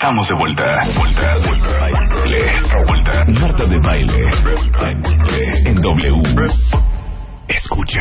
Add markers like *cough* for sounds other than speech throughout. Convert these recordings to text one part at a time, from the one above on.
Estamos de vuelta. Vuelta, vuelta. Vuelta. Marta de baile. En W. Escucha.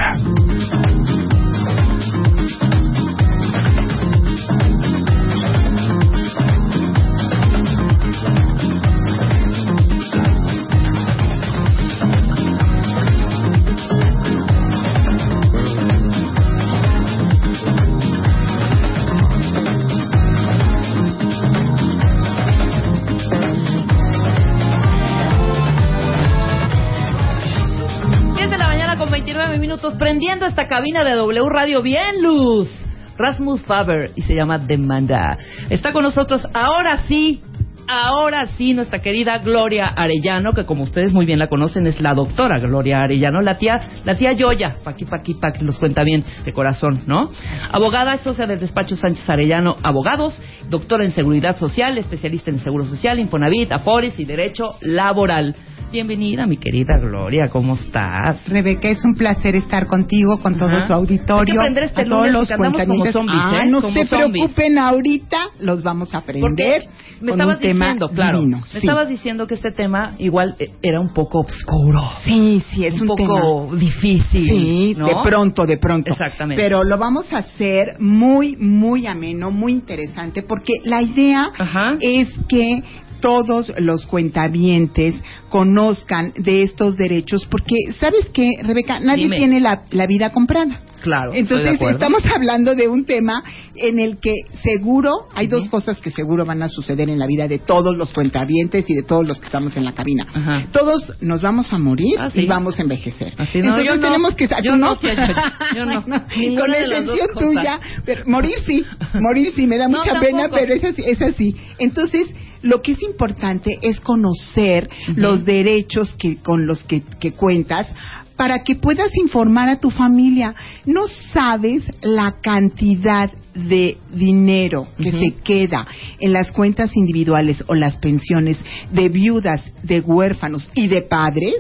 Minutos, prendiendo esta cabina de W Radio bien luz. Rasmus Faber y se llama Demanda. Está con nosotros ahora sí, ahora sí, nuestra querida Gloria Arellano, que como ustedes muy bien la conocen, es la doctora Gloria Arellano, la tía, la tía Yoya, Paqui Paqui Paqui, los cuenta bien de corazón, ¿no? Abogada, socia del despacho Sánchez Arellano Abogados, doctora en Seguridad Social, especialista en Seguro Social, Infonavit, Afores y Derecho Laboral. Bienvenida, mi querida Gloria, ¿cómo estás? Rebeca, es un placer estar contigo, con todo Ajá. tu auditorio, Hay que este a todos los cuentavientes. zombies, Ah, ¿eh? no Como se zombies. preocupen, ahorita los vamos a aprender Porque me con estabas un tema diciendo, claro, divino. me sí. estabas diciendo que este tema igual eh, era un poco oscuro. Sí, sí, es un, un tema. poco difícil. Sí, ¿no? de pronto, de pronto. Exactamente. Pero lo vamos a hacer muy, muy ameno, muy interesante, porque la idea Ajá. es que todos los cuentavientes conozcan de estos derechos, porque, ¿sabes qué, Rebeca? Nadie Dime. tiene la, la vida comprada. Claro. Entonces, estamos hablando de un tema en el que seguro, hay dos cosas que seguro van a suceder en la vida de todos los cuentavientes y de todos los que estamos en la cabina. Ajá. Todos nos vamos a morir Ah, sí. y vamos a envejecer. Así no, Entonces yo no. tenemos que Yo ¿tú no, yo- no. *laughs* Con dos excepción tuya, pero morir sí, morir sí, me da mucha tampoco. pena, pero es así, es así. Entonces, lo que es importante es conocer los derechos que con los que, que cuentas para que puedas informar a tu familia. No sabes la cantidad de dinero que se queda en las cuentas individuales o las pensiones de viudas, de huérfanos y de padres,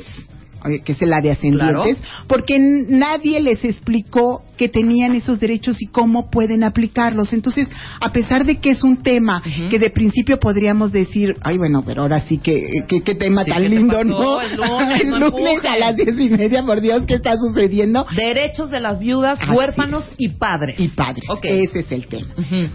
que es la de ascendientes, porque nadie les explicó que tenían esos derechos y cómo pueden aplicarlos. Entonces, a pesar de que es un tema que de principio podríamos decir, ay, bueno, pero ahora sí que, que- qué tema Sí, tan ¿qué te lindo? ¿no? Es lunes, *laughs* Es no lunes a las diez y media, por Dios, ¿qué está sucediendo? Derechos de las viudas, Así huérfanos y padres. Y padres. Ok. Ese es el tema. Ujú.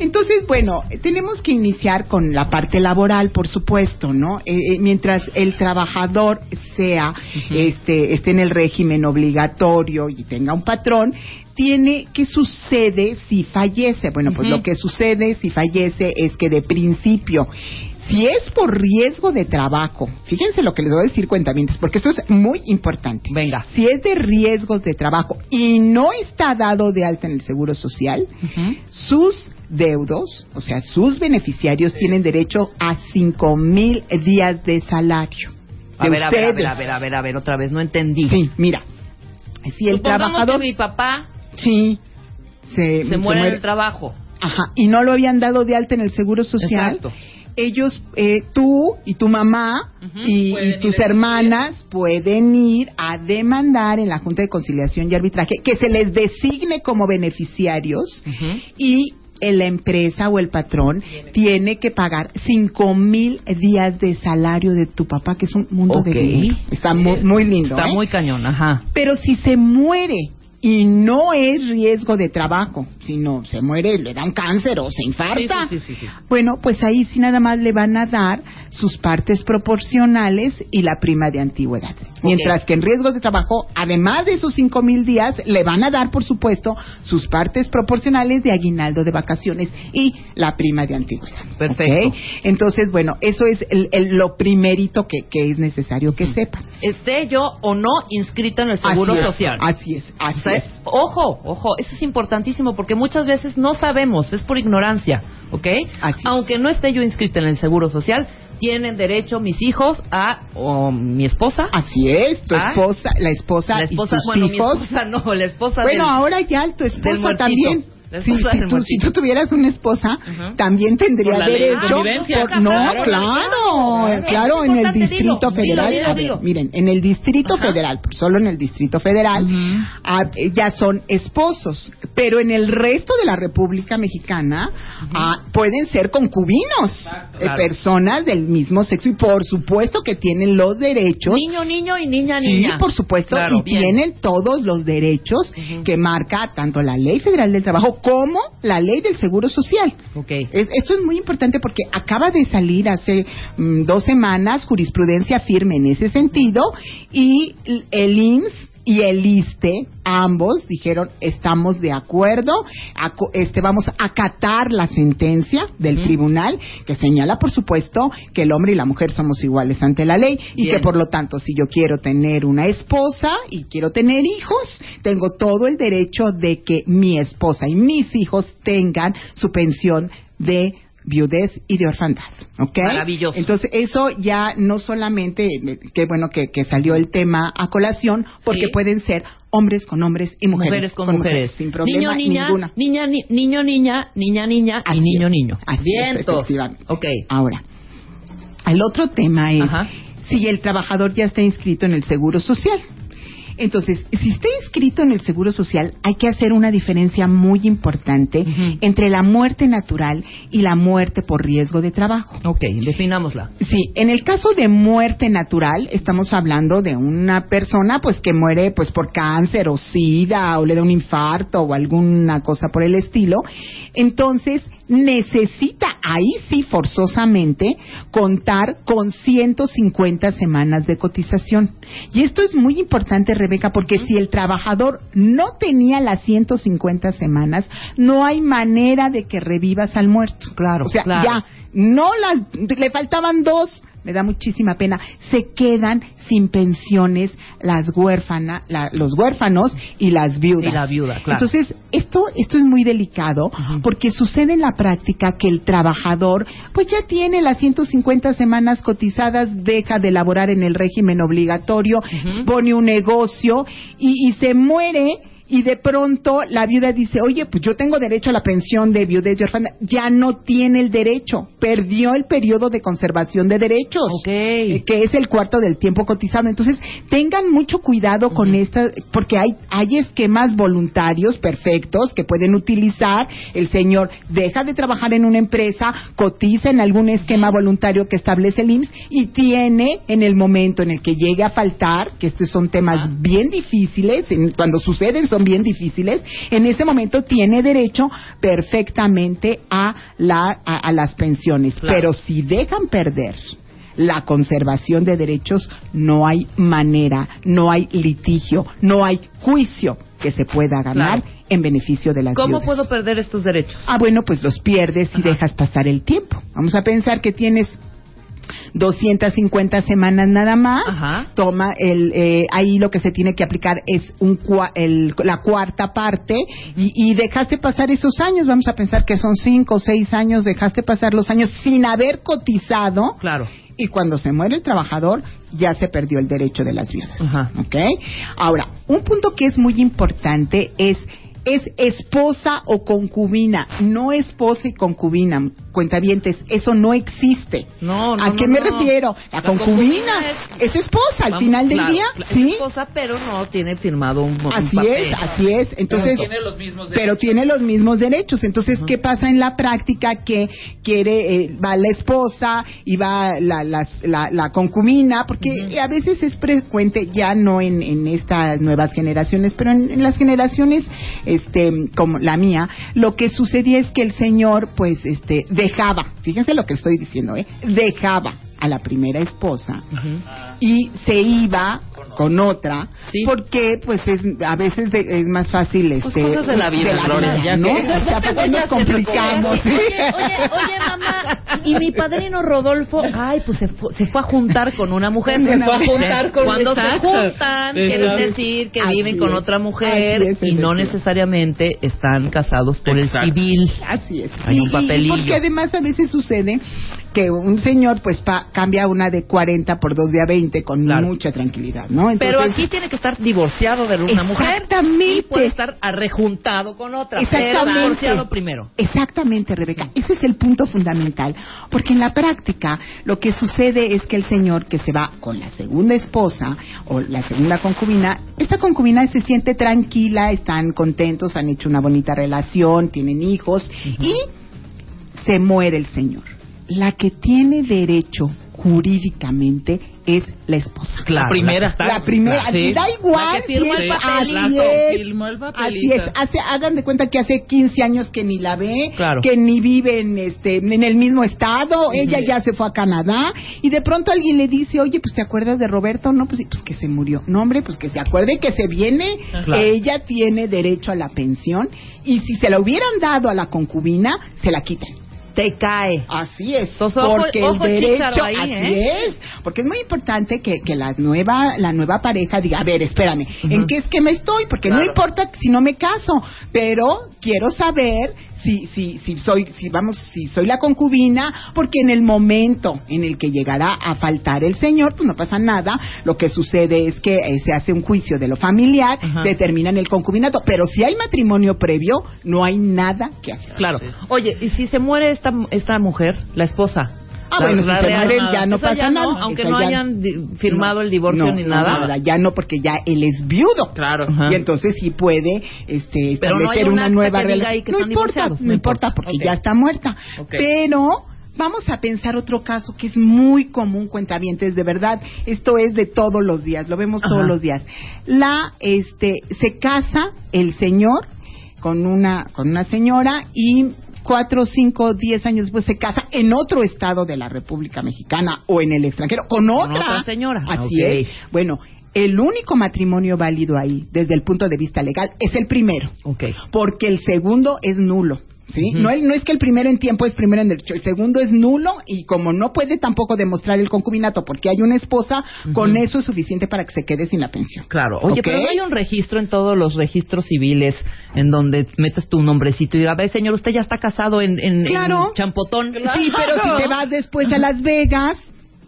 Entonces, bueno, tenemos que iniciar con la parte laboral, por supuesto, ¿no? Eh, eh, mientras el trabajador sea, este, esté en el régimen obligatorio y tenga un patrón, tiene que sucede si fallece. Bueno, pues lo que sucede si fallece es que de principio si es por riesgo de trabajo, fíjense lo que les voy a decir cuentamientos, porque esto es muy importante. Venga. Si es de riesgos de trabajo y no está dado de alta en el Seguro Social, sus deudos, o sea, sus beneficiarios tienen derecho a cinco mil días de salario. A de ver, a ver, a ver, a ver, a ver, a ver, otra vez, no entendí. Sí, mira. Si el trabajador que mi papá sí se, se muere en el trabajo. Ajá, y no lo habían dado de alta en el Seguro Social. Exacto. Ellos, eh, tú y tu mamá y, tus hermanas pueden ir a demandar en la Junta de Conciliación y Arbitraje que se les designe como beneficiarios y la empresa o el patrón tiene que pagar cinco mil días de salario de tu papá, que es un mundo de dinero. Está muy, muy lindo. Está ¿eh? muy cañón, ajá. Pero si se muere y no es riesgo de trabajo, sino se muere, le da un cáncer o se infarta, Sí, sí, sí, bueno, pues ahí sí nada más le van a dar sus partes proporcionales y la prima de antigüedad. Mientras que en riesgo de trabajo, además de esos cinco mil días, le van a dar, por supuesto, sus partes proporcionales de aguinaldo de vacaciones y la prima de antigüedad. Perfecto. Entonces, bueno, eso es lo primerito que, es necesario que sepan. Esté yo o no inscrita en el Seguro Social. Así es, así es. Ojo, ojo, eso es importantísimo porque muchas veces no sabemos, es por ignorancia, ¿ok? Aunque no esté yo inscrita en el Seguro Social, tienen derecho mis hijos a o mi esposa. Así es, tu esposa, la esposa, la esposa y sus bueno, hijos. Mi esposa no, la esposa Bueno, ahora ya tu esposa también si, tú, tuvieras una esposa, también tendría derecho. no, claro, claro, en el Distrito Federal. miren, en el Distrito Federal, solo en el Distrito Federal, ah, ya son esposos, pero en el resto de la República Mexicana ah, pueden ser concubinos, eh, personas del mismo sexo y por supuesto que tienen los derechos. Niño, niño y niña, niña. Sí, por supuesto, y tienen todos los derechos que marca tanto la Ley Federal del Trabajo como la ley del Seguro Social. Okay. esto es muy importante porque acaba de salir hace mm, dos semanas jurisprudencia firme en ese sentido y el INS y el ISTE, ambos dijeron estamos de acuerdo, este vamos a acatar la sentencia del tribunal que señala por supuesto que el hombre y la mujer somos iguales ante la ley y que por lo tanto si yo quiero tener una esposa y quiero tener hijos, tengo todo el derecho de que mi esposa y mis hijos tengan su pensión de viudez y de orfandad. ¿Ok? Maravilloso. Entonces, eso ya no solamente, qué bueno que, salió el tema a colación, porque pueden ser hombres con hombres y mujeres, con, mujeres. sin problema niño, niña, ninguna. Niña, niño, niña, niña, niña y niño, niño. Así ok. Ahora, el otro tema es si el trabajador ya está inscrito en el Seguro Social. Entonces, si está inscrito en el Seguro Social, hay que hacer una diferencia muy importante entre la muerte natural y la muerte por riesgo de trabajo. Ok, definámosla. Sí, en el caso de muerte natural, estamos hablando de una persona pues que muere pues por cáncer o sida o le da un infarto o alguna cosa por el estilo. Entonces, necesita ahí sí forzosamente contar con 150 semanas de cotización. Y esto es muy importante, Rebeca, porque si el trabajador no tenía las 150 semanas, no hay manera de que revivas al muerto. Claro. O sea, ya no las le faltaban dos me da muchísima pena, se quedan sin pensiones las huérfanas, los huérfanos y las viudas. Y la viuda, claro. Entonces, esto, esto es muy delicado porque sucede en la práctica que el trabajador pues ya tiene las 150 semanas cotizadas, deja de laborar en el régimen obligatorio, pone un negocio y, y se muere y de pronto la viuda dice, oye, pues yo tengo derecho a la pensión de viudez y orfandad. Ya no tiene el derecho, perdió el periodo de conservación de derechos, eh, que es el cuarto del tiempo cotizado. Entonces, tengan mucho cuidado con esta, porque hay, hay esquemas voluntarios perfectos que pueden utilizar. El señor deja de trabajar en una empresa, cotiza en algún esquema voluntario que establece el IMSS y tiene en el momento en el que llegue a faltar, que estos son temas bien difíciles, cuando suceden son bien difíciles, en ese momento tiene derecho perfectamente a, la, a, las pensiones. Pero si dejan perder la conservación de derechos, no hay manera, no hay litigio, no hay juicio que se pueda ganar en beneficio de las ¿Cómo puedo perder estos derechos? Ah, bueno, pues los pierdes si dejas pasar el tiempo. Vamos a pensar que tienes 250 semanas nada más. Toma el, eh, ahí lo que se tiene que aplicar es un el, la cuarta parte y, y, dejaste pasar esos años. Vamos a pensar que son cinco o seis años, dejaste pasar los años sin haber cotizado. Claro. Y cuando se muere el trabajador, ya se perdió el derecho de las viudas. ¿Ok? Ahora, un punto que es muy importante es es esposa o concubina, no esposa y concubina. Cuentavientes, eso no existe. No, no, ¿A qué me refiero? La, concubina, es, esposa al final del día, ¿sí? Es esposa, pero no tiene firmado un, así es, así es. Entonces, pero tiene los mismos derechos. Pero tiene los mismos derechos. Entonces, ¿qué pasa en la práctica? Que quiere eh, va la esposa y va la, la, concubina, porque a veces es frecuente ya no en, en estas nuevas generaciones, pero en las generaciones este, como la mía, lo que sucedía es que el señor, pues, este, dejaba, fíjense lo que estoy diciendo, ¿eh? Dejaba a la primera esposa y se iba con otra Sí. porque pues es a veces de- es más fácil este cosas de la vida, Gloria, ya ¿no? que- O sea, *laughs* ¿por qué nos complicamos? Oye, oye, oye, mamá, y mi padrino Rodolfo, ay, pues se fue, se fue a juntar con una mujer. Se fue a juntar con Cuando Exacto. se juntan, quiere decir que Así viven con otra mujer es, y no necesariamente están casados por Exacto. el civil. Así es. Hay Y- un y- papelillo. porque además a veces sucede que un señor pues pa- cambia una de 40 por dos de a 20 con Claro. mucha tranquilidad, ¿no? Pero aquí tiene que estar divorciado de una mujer y puede estar arrejuntado con otra. Pero Exactamente. divorciado primero. Exactamente, Rebeca. Ese es el punto fundamental. Porque en la práctica lo que sucede es que el señor que se va con la segunda esposa o la segunda concubina, esta concubina se siente tranquila, están contentos, han hecho una bonita relación, tienen hijos y se muere el señor. La que tiene derecho jurídicamente es la esposa. Claro, La primera. la está- La primera, Sí. da igual. La que firmó si el es- papelito. así La que es. firmó. Hace, hagan de cuenta que hace 15 años que ni la ve, Claro. que ni vive en, este, en el mismo estado. Ella ya se fue a Canadá y de pronto alguien le dice, oye, pues te acuerdas de Roberto? No, pues, pues que se murió. No, hombre, pues que se acuerde que se viene. Claro. Ella tiene derecho a la pensión y si se la hubieran dado a la concubina, se la quitan. Te cae. Así es, Entonces, porque ojo, el derecho, ahí, así ¿eh? es, porque es muy importante que, que la nueva la nueva pareja diga, a ver, espérame, ¿en qué esquema estoy? Porque no importa si no me caso, pero quiero saber si si si soy si vamos si soy la concubina, porque en el momento en el que llegará a faltar el señor, pues no pasa nada, lo que sucede es que eh, se hace un juicio de lo familiar, Ajá. determinan el concubinato, pero si hay matrimonio previo, no hay nada que hacer. Claro. Oye, ¿y si se muere esta, esta mujer, la esposa? Ah, La- bueno, si se mueren ya no pasa ya nada. aunque Esa no ya- hayan firmado No, el divorcio no, ni no, nada. Ya no, porque ya él es viudo. Claro. Ajá. Y entonces sí puede este, Pero establecer un una nueva relación. no importa, no importa, porque ya está muerta. Pero vamos a pensar otro caso que es muy común, cuentavientes, de verdad. Esto es de todos los días, lo vemos todos Ajá. los días. La, este, se casa el señor con una, con una señora y cuatro, cinco, diez años después se casa en otro estado de la República Mexicana o en el extranjero con Con otra, otra señora. Así es. Bueno, el único matrimonio válido ahí, desde el punto de vista legal, es el primero, porque el segundo es nulo. ¿Sí? No, el- no es que el primero en tiempo es primero en derecho, el segundo es nulo y como no puede tampoco demostrar el concubinato porque hay una esposa, con eso es suficiente para que se quede sin la pensión. Claro. Oye, pero no hay un registro en todos los registros civiles en donde metes tu nombrecito y diga, a ver, señor, usted ya está casado en, en, en Claro. Champotón. Sí, pero si te *laughs* vas después a Las Vegas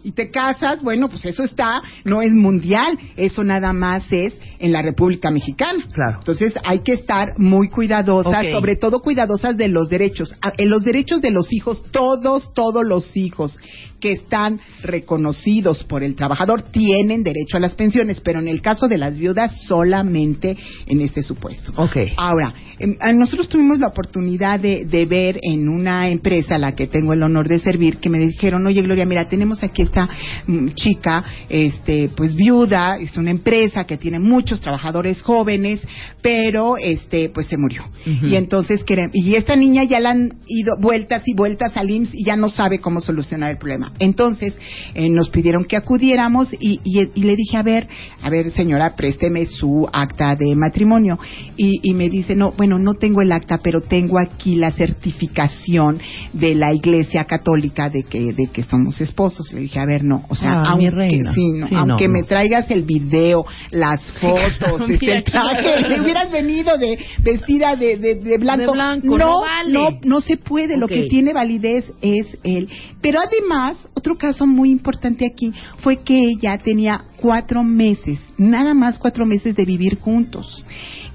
y te casas, bueno, pues eso está, no es mundial, eso nada más es en la República Mexicana. Claro. Entonces hay que estar muy cuidadosas, sobre todo cuidadosas de los derechos. Ah, En los derechos de los hijos, todos, todos los hijos que están reconocidos por el trabajador tienen derecho a las pensiones, pero en el caso de las viudas solamente en este supuesto. Ok. Ahora, em, nosotros tuvimos la oportunidad de, de ver en una empresa a la que tengo el honor de servir que me dijeron, oye Gloria, mira, tenemos aquí esta mm, chica, este, pues viuda, es una empresa que tiene muchos trabajadores jóvenes, pero este, pues se murió. Y entonces y esta niña ya la han ido vueltas y vueltas al IMSS y ya no sabe cómo solucionar el problema. Entonces eh, nos pidieron que acudiéramos y, y- y le dije, a ver, a ver señora, présteme su acta de matrimonio. Y, y me dice, no, bueno, no tengo el acta, pero tengo aquí la certificación de la Iglesia Católica de que, de que somos esposos. Le dije, a ver, no, o sea, Ah, mi aunque, reina. sí, no, Sí, aunque no, me no. traigas el video, las fotos, *laughs* este, mira, el traje, le hubieras venido de vestida de, de, de blanco. De blanco, no vale. no, no se puede. Lo que tiene validez es él. Pero además, otro caso muy importante aquí fue que ella tenía cuatro meses, nada más cuatro meses de vivir juntos.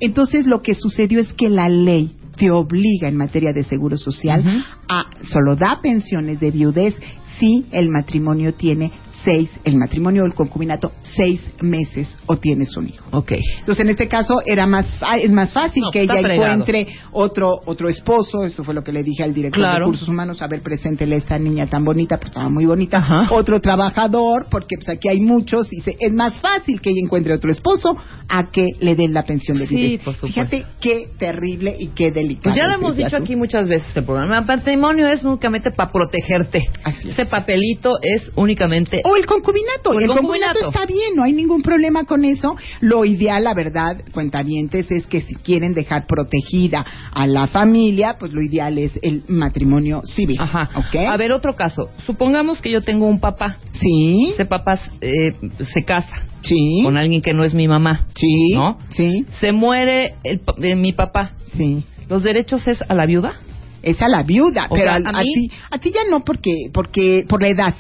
Entonces, lo que sucedió es que la ley te obliga en materia de seguro social a solo da pensiones de viudez si el matrimonio tiene seis, el matrimonio o el concubinato, seis meses o tienes un hijo. Ok. Entonces, en este caso era más es más fácil No, que ella fregado. encuentre otro otro esposo, eso fue lo que le dije al director de recursos humanos, a ver, preséntele a esta niña tan bonita, porque estaba muy bonita, Ajá. otro trabajador, porque pues aquí hay muchos y se- es más fácil que ella encuentre otro esposo a que le den la pensión de Sí, por supuesto. Fíjate qué terrible y qué delicado. Pues ya lo hemos ese dicho aquí muchas veces el programa. El patrimonio es únicamente para protegerte. Así es. Se papelito es únicamente... O el concubinato. O el el concubinato. concubinato está bien, no hay ningún problema con eso. Lo ideal, la verdad, cuentavientes, es que si quieren dejar protegida a la familia, pues lo ideal es el matrimonio civil. Ajá. ¿Ok? A ver, otro caso. Supongamos que yo tengo un papá. Sí. Ese papá eh, se casa Sí. con alguien que no es mi mamá. Sí. ¿No? Sí. Se muere el eh, mi papá. Sí. ¿Los derechos es a la viuda? Es a la viuda, O pero sea, a, a a mí- ti, a ti ya no porque, porque por la edad.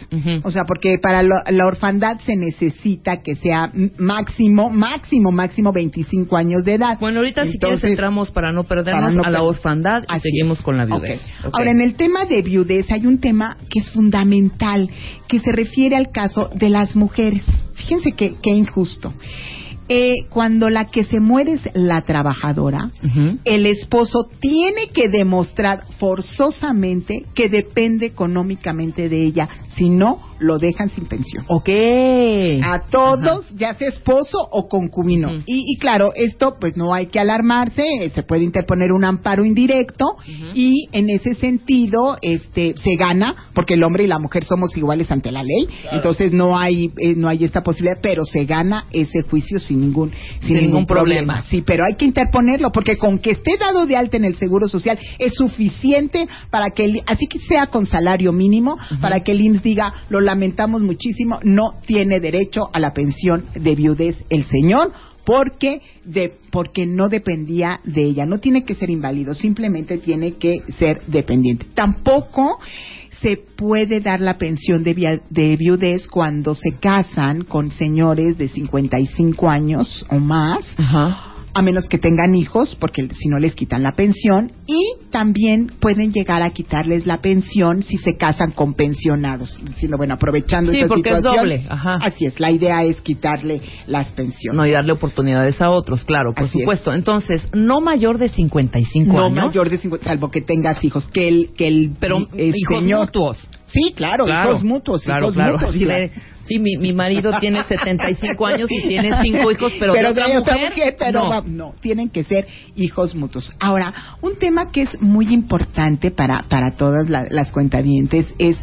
O sea, porque para lo- la orfandad se necesita que sea máximo, máximo, máximo 25 años de edad. Bueno, ahorita si quieres Entonces, entramos para no perdernos para no a la orfandad y seguimos es. con la viudez. Ahora, en el tema de viudez hay un tema que es fundamental, que se refiere al caso de las mujeres. Fíjense que, qué injusto. Eh, cuando la que se muere es la trabajadora, el esposo tiene que demostrar forzosamente que depende económicamente de ella, si no, lo dejan sin pensión. Ok. A todos, ya sea esposo o concubino. Y, y claro, esto pues no hay que alarmarse, eh, se puede interponer un amparo indirecto y en ese sentido este se gana porque el hombre y la mujer somos iguales ante la ley, entonces no hay eh, no hay esta posibilidad, pero se gana ese juicio sin ningún sin, Sin ningún problema. Sí, pero hay que interponerlo porque con que esté dado de alta en el Seguro Social es suficiente para que el- así que sea con salario mínimo para que el IMSS diga lo lamentamos muchísimo, no tiene derecho a la pensión de viudez el señor porque de porque no dependía de ella, no tiene que ser inválido, simplemente tiene que ser dependiente. Tampoco se puede dar la pensión de, de viudez cuando se casan con señores de 55 años o más, Ajá. A menos que tengan hijos, porque si no les quitan la pensión, y también pueden llegar a quitarles la pensión si se casan con pensionados, diciendo, bueno, aprovechando Sí, esta porque es situación. doble, ajá. Así es, la idea es quitarle las pensiones. No, y darle oportunidades a otros, claro, por Así es. supuesto. Entonces, no mayor de 55 no años. mayor de 50, salvo que tengas hijos, que el, que el Pero el hijos señor- mutuos. Sí, claro, Claro, hijos mutuos, claro, hijos claro. mutuos. Así claro. de, sí, mi, mi marido tiene 75 años y tiene cinco hijos, pero, de otra mujer, pero no. va- no, tienen que ser hijos mutuos. Ahora, un tema que es muy importante para, para todas la- las cuentavientes es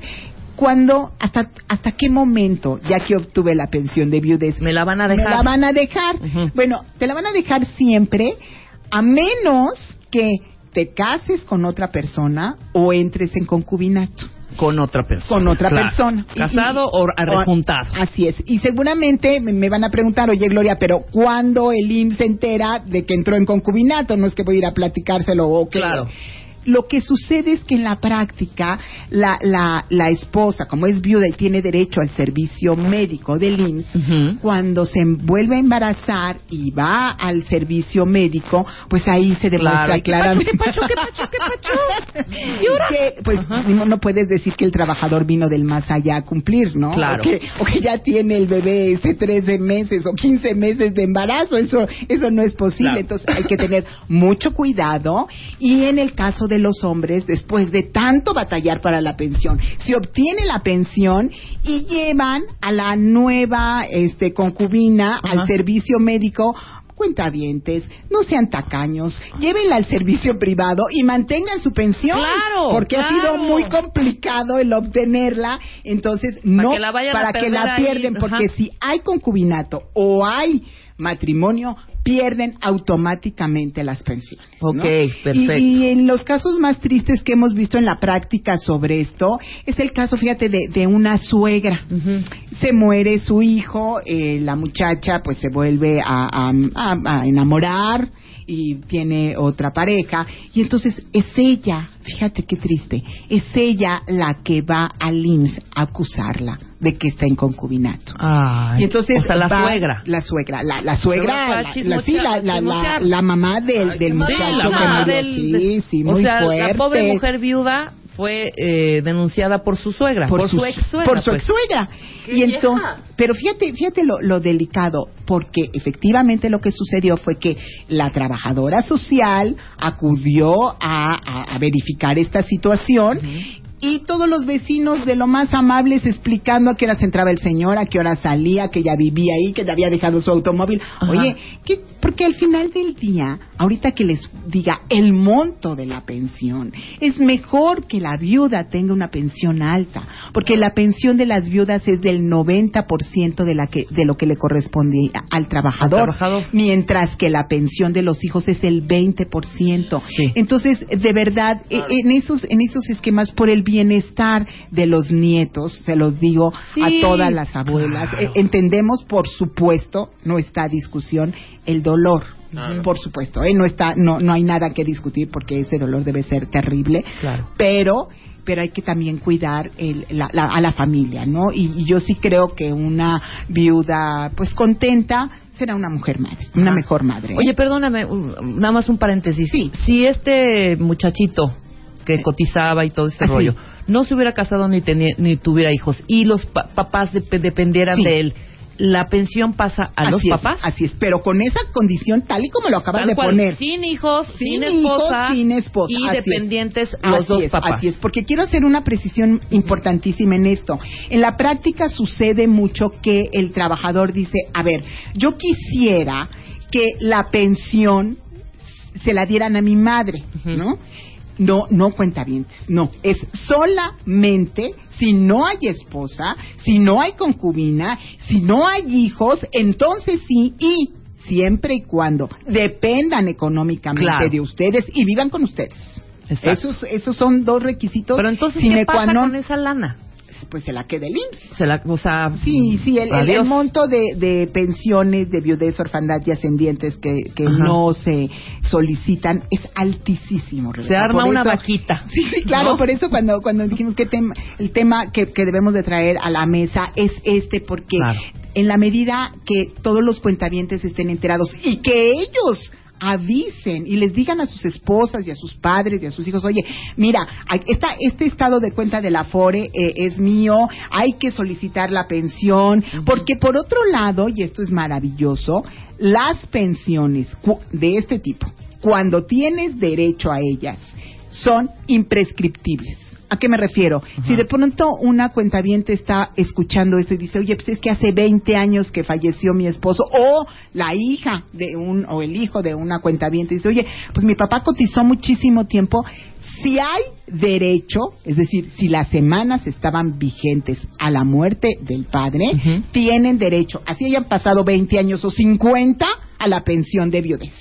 cuando, hasta, hasta qué momento, ya que obtuve la pensión de viudez, Me la van a me dejar. la van a dejar. Bueno, te la van a dejar siempre, a menos que te cases con otra persona o entres en concubinato Con otra persona. con otra Claro. persona. Y- Casado y- o rejuntado. Así es. Y seguramente me, van a preguntar, oye Gloria, pero ¿cuándo el IMSS se entera de que entró en concubinato? No es que voy a ir a platicárselo o qué. Claro. Lo que sucede es que en la práctica la, la, la esposa, como es viuda y tiene derecho al servicio médico del IMSS, cuando se vuelve a embarazar y va al servicio médico, pues ahí se demuestra Claro. ¿Qué claramente. pacho, qué pacho, qué pacho, *laughs* que, pues no, no puedes decir que el trabajador vino del más allá a cumplir, ¿no? Claro. O que, o que ya tiene el bebé ese 13 meses o 15 meses de embarazo, eso, eso no es posible. Claro. Entonces hay que tener mucho cuidado y en el caso de los hombres, después de tanto batallar para la pensión, se obtiene la pensión y llevan a la nueva este, concubina Ajá. al servicio médico cuentavientes, no sean tacaños, llévenla al servicio privado y mantengan su pensión. Claro, Porque ha sido muy complicado el obtenerla, entonces no que la para que la ahí, pierden, porque ajá. si hay concubinato o hay matrimonio, pierden automáticamente las pensiones. ¿no? Ok, perfecto. Y, y en los casos más tristes que hemos visto en la práctica sobre esto, es el caso, fíjate, de, de una suegra se muere su hijo, eh, la muchacha pues se vuelve a, a- a- a enamorar y tiene otra pareja y entonces es ella, fíjate qué triste, es ella la que va al IMSS a acusarla de que está en concubinato. Ay, Y entonces o sea, la va- suegra. la suegra, la, la suegra, la, sí, la, la, la, chismosear. la mamá del, del Sí, muchacho la que mamá murió. del- sí, sí, o muy sea, fuerte. la pobre mujer viuda fue eh, denunciada por su suegra, por, su, ex suegra. por su ex suegra. Y entonces, pero fíjate, fíjate lo, lo delicado, porque efectivamente lo que sucedió fue que la trabajadora social acudió a, a- a verificar esta situación. Y todos los vecinos de lo más amables explicando a qué hora entraba el señor, a qué hora salía, que ya vivía ahí, que ya había dejado su automóvil. Oye, ¿qué? porque al final del día, ahorita que les diga el monto de la pensión, es mejor que la viuda tenga una pensión alta, porque la pensión de las viudas es del 90% de la que de lo que le corresponde al trabajador, mientras que la pensión de los hijos es el 20%. Entonces, de verdad, e, en esos en esos esquemas por el bienestar de los nietos, se los digo a todas las abuelas. E, entendemos, por supuesto, no está discusión, el dolor. Por supuesto, ¿eh? no está, no, no hay nada que discutir porque ese dolor debe ser terrible. Claro. Pero pero hay que también cuidar a la familia, ¿no? Y, yo sí creo que una viuda, pues contenta, será una mujer madre, una mejor madre. ¿eh? Oye, perdóname, nada más un paréntesis. Sí. Si este muchachito que cotizaba y todo este rollo. No se hubiera casado ni, ni tuviera hijos y los papás dependieran de él. La pensión pasa a los papás. así es, pero con esa condición tal y como lo acabas de poner. Sin hijos, sin, esposa, sin esposa. Y dependientes los dos papás. Así es, porque quiero hacer una precisión importantísima en esto. En la práctica sucede mucho que el trabajador dice, a ver, yo quisiera que la pensión se la dieran a mi madre, ¿no? No, no cuenta bien, no. Es solamente si no hay esposa, si no hay concubina, si no hay hijos, entonces sí, y siempre y cuando dependan económicamente de ustedes y vivan con ustedes. Esos, esos son dos requisitos. Pero entonces, ¿qué pasa con esa lana? Pues se la queda el IMSS. Se la, o sea, sí, sí, el, monto de, de, pensiones de viudez, orfandad y ascendientes que, que no se solicitan es altísimo. Se arma una vaquita. *laughs* Sí, sí, claro, por eso cuando, cuando dijimos que tema, el tema que, que debemos de traer a la mesa es este, porque en la medida que todos los cuentavientes estén enterados y que ellos avisen y les digan a sus esposas y a sus padres y a sus hijos, oye, mira, esta, este estado de cuenta de la FORE eh, es mío, hay que solicitar la pensión, porque por otro lado, y esto es maravilloso, las pensiones de este tipo, cuando tienes derecho a ellas, son imprescriptibles. ¿A qué me refiero? Si de pronto una cuentaviente está escuchando esto y dice, oye, pues es que hace 20 años que falleció mi esposo, o la hija de un, o el hijo de una cuentaviente dice, oye, pues mi papá cotizó muchísimo tiempo, si hay derecho, es decir, si las semanas estaban vigentes a la muerte del padre, tienen derecho, así hayan pasado 20 años o 50, a la pensión de viudez.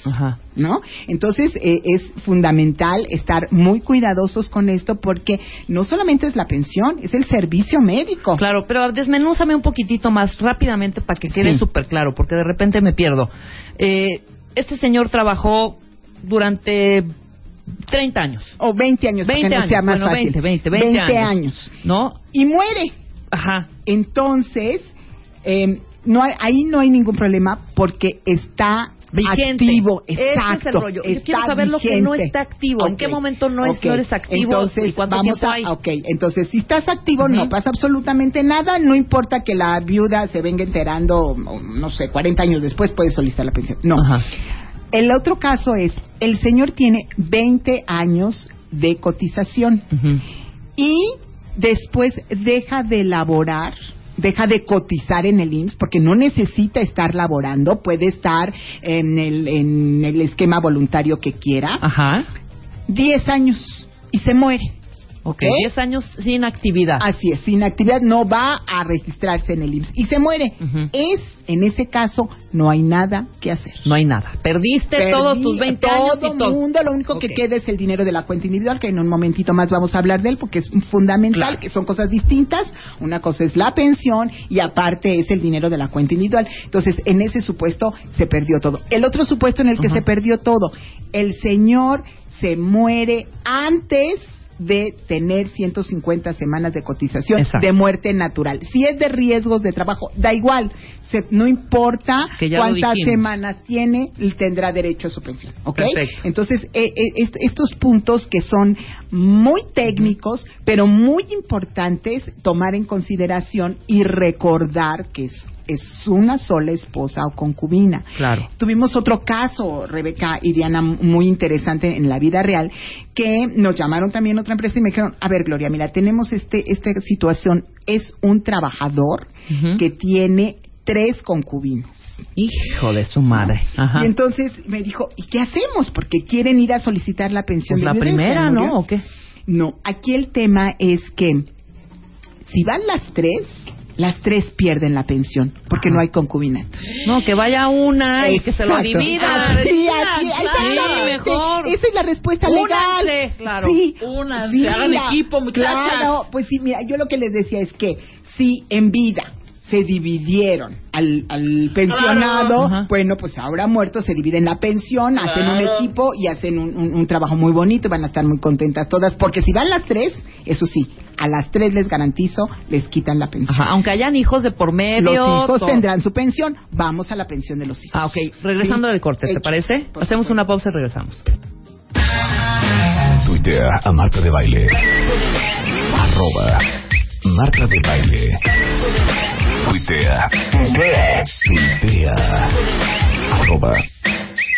¿No? Entonces, eh, es fundamental estar muy cuidadosos con esto porque no solamente es la pensión, es el servicio médico. Claro, pero desmenúzame un poquitito más rápidamente para que quede súper claro, porque de repente me pierdo. Eh, este señor trabajó durante 30 años. O 20 años, 20 no sea más fácil. 20, 20, 20, años. ¿No? Y muere. Ajá. Entonces, eh, no hay, ahí no hay ningún problema porque está activo, exacto. es el rollo. Yo quiero saber lo que no está activo. ¿En qué momento no, es, no eres activo? Entonces, ¿Y cuánto vamos a, hay? Entonces si estás activo no pasa absolutamente nada. No importa que la viuda se venga enterando, no sé, 40 años después puede solicitar la pensión. No. Ajá. El otro caso es, el señor tiene 20 años de cotización y después deja de laborar deja de cotizar en el IMSS porque no necesita estar laborando, puede estar en el, en el esquema voluntario que quiera. Ajá. 10 años y se muere. Ok, 10 años sin actividad. Así es, sin actividad no va a registrarse en el IMSS y se muere. Es, en ese caso, no hay nada que hacer. No hay nada. Perdiste todos tus 20 años y todo. mundo, lo único que queda es el dinero de la cuenta individual, que en un momentito más vamos a hablar de él porque es fundamental, que son cosas distintas. Una cosa es la pensión y aparte es el dinero de la cuenta individual. Entonces, en ese supuesto se perdió todo. El otro supuesto en el que se perdió todo, el señor se muere antes de tener 150 semanas de cotización de muerte natural. Si es de riesgos de trabajo, da igual, no importa cuántas semanas tiene, tendrá derecho a su pensión. ¿Ok? Entonces, eh, eh, estos puntos que son muy técnicos, pero muy importantes tomar en consideración y recordar que es es una sola esposa o concubina. Claro. Tuvimos otro caso, Rebeca y Diana, muy interesante en la vida real, que nos llamaron también otra empresa y me dijeron, a ver, Gloria, mira, tenemos este, esta situación, es un trabajador que tiene tres concubinas. Hijo de su madre. Ajá. Y entonces me dijo, ¿y qué hacemos? Porque quieren ir a solicitar la pensión Pues de la primera. ¿no? ¿O qué? No, aquí el tema es que si van las tres, las tres pierden la pensión, porque no hay concubinato. No, que vaya una y que se lo divida. Así, Sí, mejor. Esa es la respuesta Únanse, legal. claro. Sí, Únanse, sí, hagan equipo, muchachas. Claro, pues sí, mira, yo lo que les decía es que si en vida se dividieron al, al pensionado. Ajá. bueno, pues ahora muerto se dividen la pensión, hacen un equipo y hacen un, un- un trabajo muy bonito, van a estar muy contentas todas, porque si van las tres, eso sí, a las tres les garantizo, les quitan la pensión. Ajá, aunque hayan hijos de por medio. Los hijos to- tendrán su pensión, vamos a la pensión de los hijos. Ah, ok. Regresando Sí. del corte, ¿te Hecho. parece? Por Hacemos supuesto. una pausa y regresamos. Tuitea a Marta de Baile. Arroba Marta de Baile. Tuitea. Tuitea. Arroba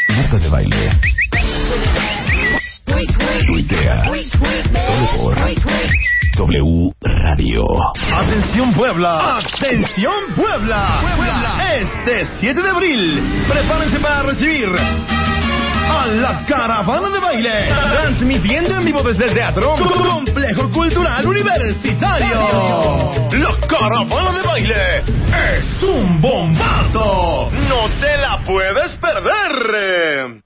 Marta de Baile. Tuitea. Solo por W Radio. Atención Puebla, atención Puebla. Puebla. Este 7 de abril, prepárense para recibir a la caravana de baile, transmitiendo en vivo desde el teatro Complejo Cultural Universitario. La caravana de baile es un bombazo, no te la puedes perder.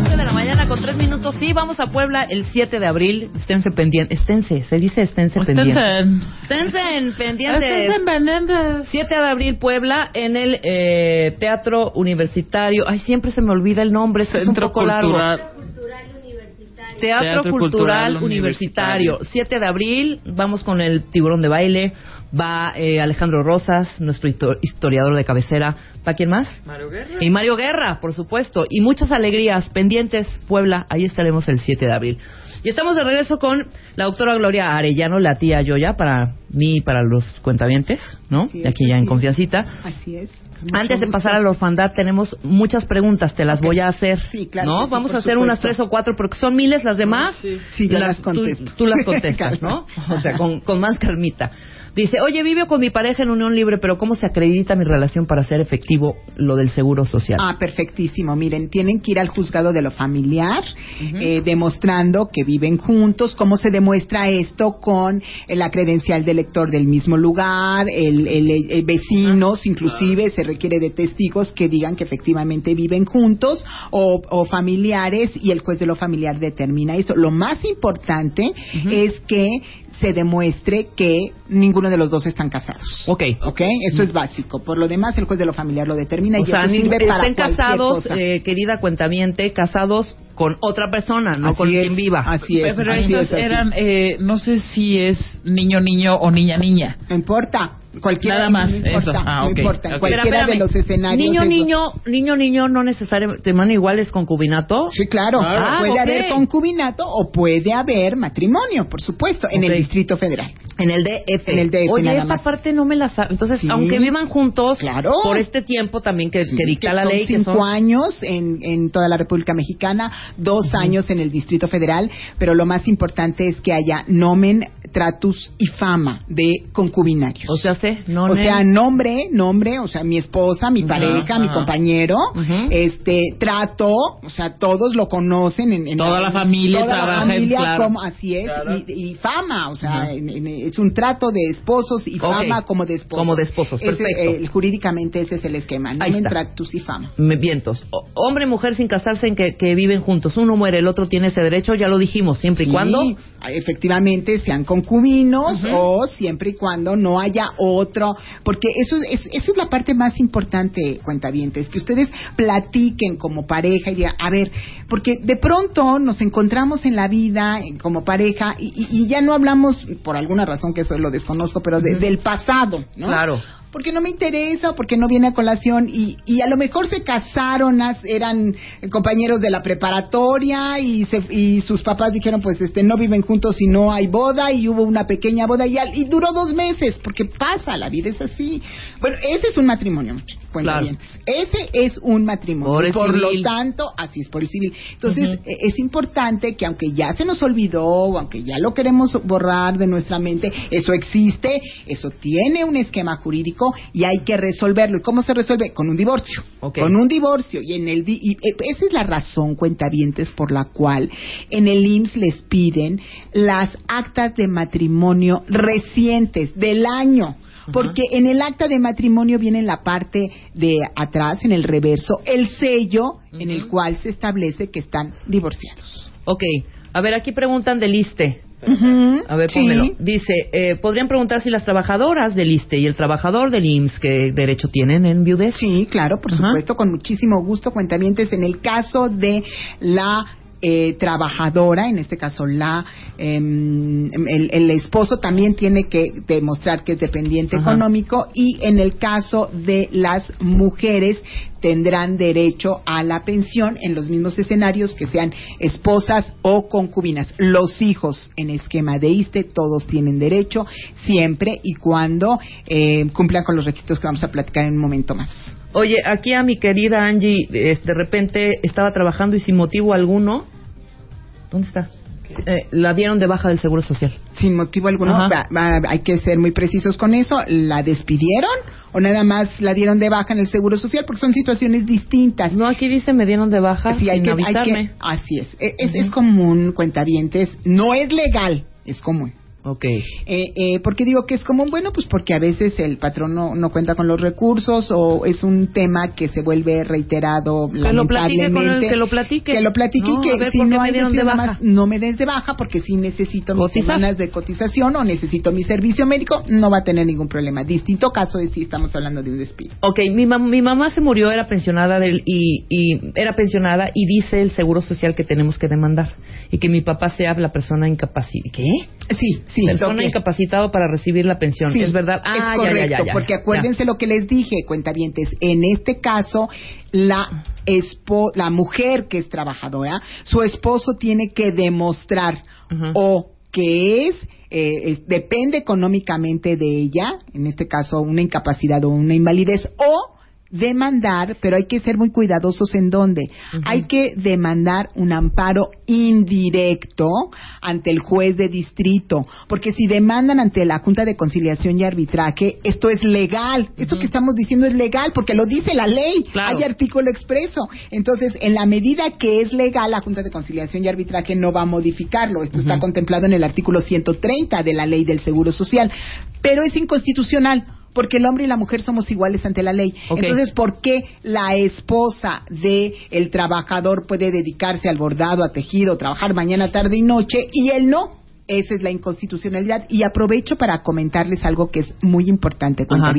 11 de la mañana con 3 minutos. Sí, vamos a Puebla el 7 de abril. Esténse pendientes. Esténse, se dice esténse pendientes. Esténse en pendientes. 7 de abril, Puebla, en el eh, Teatro Universitario. Ay, siempre se me olvida el nombre, es un Centro poco largo. Teatro, Teatro Cultural, Cultural Universitario. Universitario. 7 de abril, vamos con el tiburón de baile. Va eh, Alejandro Rosas, nuestro histo- historiador de cabecera. ¿Va quién más? Mario Guerra. Y Mario Guerra, por supuesto. Y muchas alegrías pendientes, Puebla. Ahí estaremos el 7 de abril. Y estamos de regreso con la doctora Gloria Arellano, la tía Yoya, para mí y para los cuentavientes, ¿no? Así De es, aquí ya así en es. confiancita. Así es. Antes de pasar a la orfandad, tenemos muchas preguntas, te las voy a hacer. Sí, claro ¿No? sí, Vamos a hacer unas tres o cuatro, porque son miles las demás. Sí, yo las contesto. Tú, las contestas, *laughs* ¿no? O sea, con, con más calmita. Dice, oye, vivo con mi pareja en unión libre, pero ¿cómo se acredita mi relación para hacer efectivo lo del seguro social? Ah, perfectísimo. Miren, tienen que ir al juzgado de lo familiar, eh, demostrando que viven juntos. ¿Cómo se demuestra esto? Con eh, la credencial del lector del mismo lugar, el, el- el vecinos, inclusive se requiere de testigos que digan que efectivamente viven juntos o, o familiares y el juez de lo familiar determina esto. Lo más importante es que se demuestre que ninguno de los dos están casados. Ok. ¿Ok? Eso es básico. Por lo demás, el juez de lo familiar lo determina y O sea, eso sirve para estén casados, cosa. eh, querida cuentamiente, casados con otra persona, no Así con es, quien viva. Así es. Pero así estas es, así. eran, eh, no sé si es niño niño o niña niña. No importa. Cualquiera. Nada más, No importa. eso. Ah, no ok, importa. ok. Cualquiera Pero de los escenarios. Niño, eso. niño, niño, niño, no necesariamente, hermano, igual es concubinato. Sí, claro. Ah, puede ok. haber concubinato o puede haber matrimonio, por supuesto, en el Distrito Federal. En el DF. En el DF, Oye, nada esta más. parte no me la sabe. Entonces, Sí. aunque vivan juntos, Claro. por este tiempo también que, que dicta que la son ley, que cinco son años en, en toda la República Mexicana, dos años en el Distrito Federal, pero lo más importante es que haya nomen, tratus y fama de concubinarios. O sea, sé, no o sea, nombre, nombre, o sea, mi esposa, mi pareja, mi compañero, este, trato, o sea, todos lo conocen en, en Toda la familia toda la trabaja en- familia, claro. como, así es, Claro. y, y fama, o sea, en- en- es un trato de esposos y fama como de esposos. Como de esposos, Ese, perfecto. eh, jurídicamente ese es el esquema, está. tractus y fama. Me- vientos. O- hombre y mujer sin casarse en que, que viven juntos. Uno muere, el otro tiene ese derecho, ya lo dijimos, siempre y Sí, cuando. efectivamente sean concubinos o siempre y cuando no haya otro, porque eso es, eso es la parte más importante, cuentavientes, que ustedes platiquen como pareja y digan, a ver, porque de pronto nos encontramos en la vida como pareja y, y- y ya no hablamos, por alguna razón que eso lo desconozco, pero de- del pasado, ¿no? Claro. porque no me interesa, o porque no viene a colación, y, y a lo mejor se casaron, as- eran compañeros de la preparatoria, y, se, y sus papás dijeron, pues este no viven juntos y no hay boda, y hubo una pequeña boda, y, al- y duró dos meses, porque pasa, la vida es así. Bueno, ese es un matrimonio, muchachos, cuentavientes. Ese es un matrimonio. Por lo tanto, así es por el civil. Entonces, eh, es importante que aunque ya se nos olvidó, o aunque ya lo queremos borrar de nuestra mente, eso existe, eso tiene un esquema jurídico y hay que resolverlo. ¿Y cómo se resuelve? Con un divorcio. Ok. Con un divorcio. Y en el di- y, eh, esa es la razón, cuentavientes, por la cual en el IMSS les piden las actas de matrimonio recientes del año. Porque en el acta de matrimonio viene en la parte de atrás, en el reverso, el sello en el cual se establece que están divorciados. Ok, a ver, aquí preguntan del ISTE. A ver, Sí. pónmelo. Dice, eh, podrían preguntar si las trabajadoras del ISTE y el trabajador del IMSS, ¿qué derecho tienen en viudez? Sí, claro, por supuesto, con muchísimo gusto, cuentamientos. En el caso de la eh, trabajadora, en este caso la em, el, el esposo también tiene que demostrar que es dependiente Ajá. económico y en el caso de las mujeres tendrán derecho a la pensión en los mismos escenarios que sean esposas o concubinas. Los hijos en esquema de ISTE todos tienen derecho siempre y cuando eh, cumplan con los requisitos que vamos a platicar en un momento más. Oye, aquí a mi querida Angie, eh, de repente estaba trabajando y sin motivo alguno, ¿dónde está? Eh, la dieron de baja del Seguro Social. sin motivo alguno, Ajá. va- va- hay que ser muy precisos con eso. ¿La despidieron o nada más la dieron de baja en el Seguro Social? Porque son situaciones distintas. No, aquí dice me dieron de baja Sí, hay sin que, hay avisarme. que- así es. E- Es, es común. No es legal, es común. Ok. Eh, eh, ¿Por qué digo que es común? Bueno, pues porque a veces el patrón no, no cuenta con los recursos o es un tema que se vuelve reiterado Que lo platique con lamentablemente. que lo platique. Que lo platique No, y que a ver, si ¿por qué no me hay de baja? no me des de baja porque si necesito mis Cotizar. semanas de cotización o necesito mi servicio médico, no va a tener ningún problema. Distinto caso es si estamos hablando de un despido. Ok, mi, mam- mi mamá se murió, era pensionada del, y, y era pensionada y dice el seguro social que tenemos que demandar y que mi papá sea la persona incapacitada. ¿Qué? Sí, sí. persona incapacitado para recibir la pensión. Sí, es verdad. Ah, es correcto, ya, ya, ya. porque acuérdense lo que les dije, cuentavientes. En este caso, la espo- la mujer que es trabajadora, su esposo tiene que demostrar o que es, eh, es- depende económicamente de ella, en este caso una incapacidad o una invalidez, o demandar, pero hay que ser muy cuidadosos en dónde. Hay que demandar un amparo indirecto ante el juez de distrito, porque si demandan ante la Junta de Conciliación y Arbitraje, esto es legal. Esto que estamos diciendo es legal porque lo dice la ley. Claro. Hay artículo expreso. Entonces, en la medida que es legal, la Junta de Conciliación y Arbitraje no va a modificarlo. Esto está contemplado en el artículo 130 de la Ley del Seguro Social, pero es inconstitucional. Porque el hombre y la mujer somos iguales ante la ley. Entonces, ¿por qué la esposa de el trabajador puede dedicarse al bordado, a tejido, trabajar mañana, tarde y noche y él no? Esa es la inconstitucionalidad. Y aprovecho para comentarles algo que es muy importante, Ajá.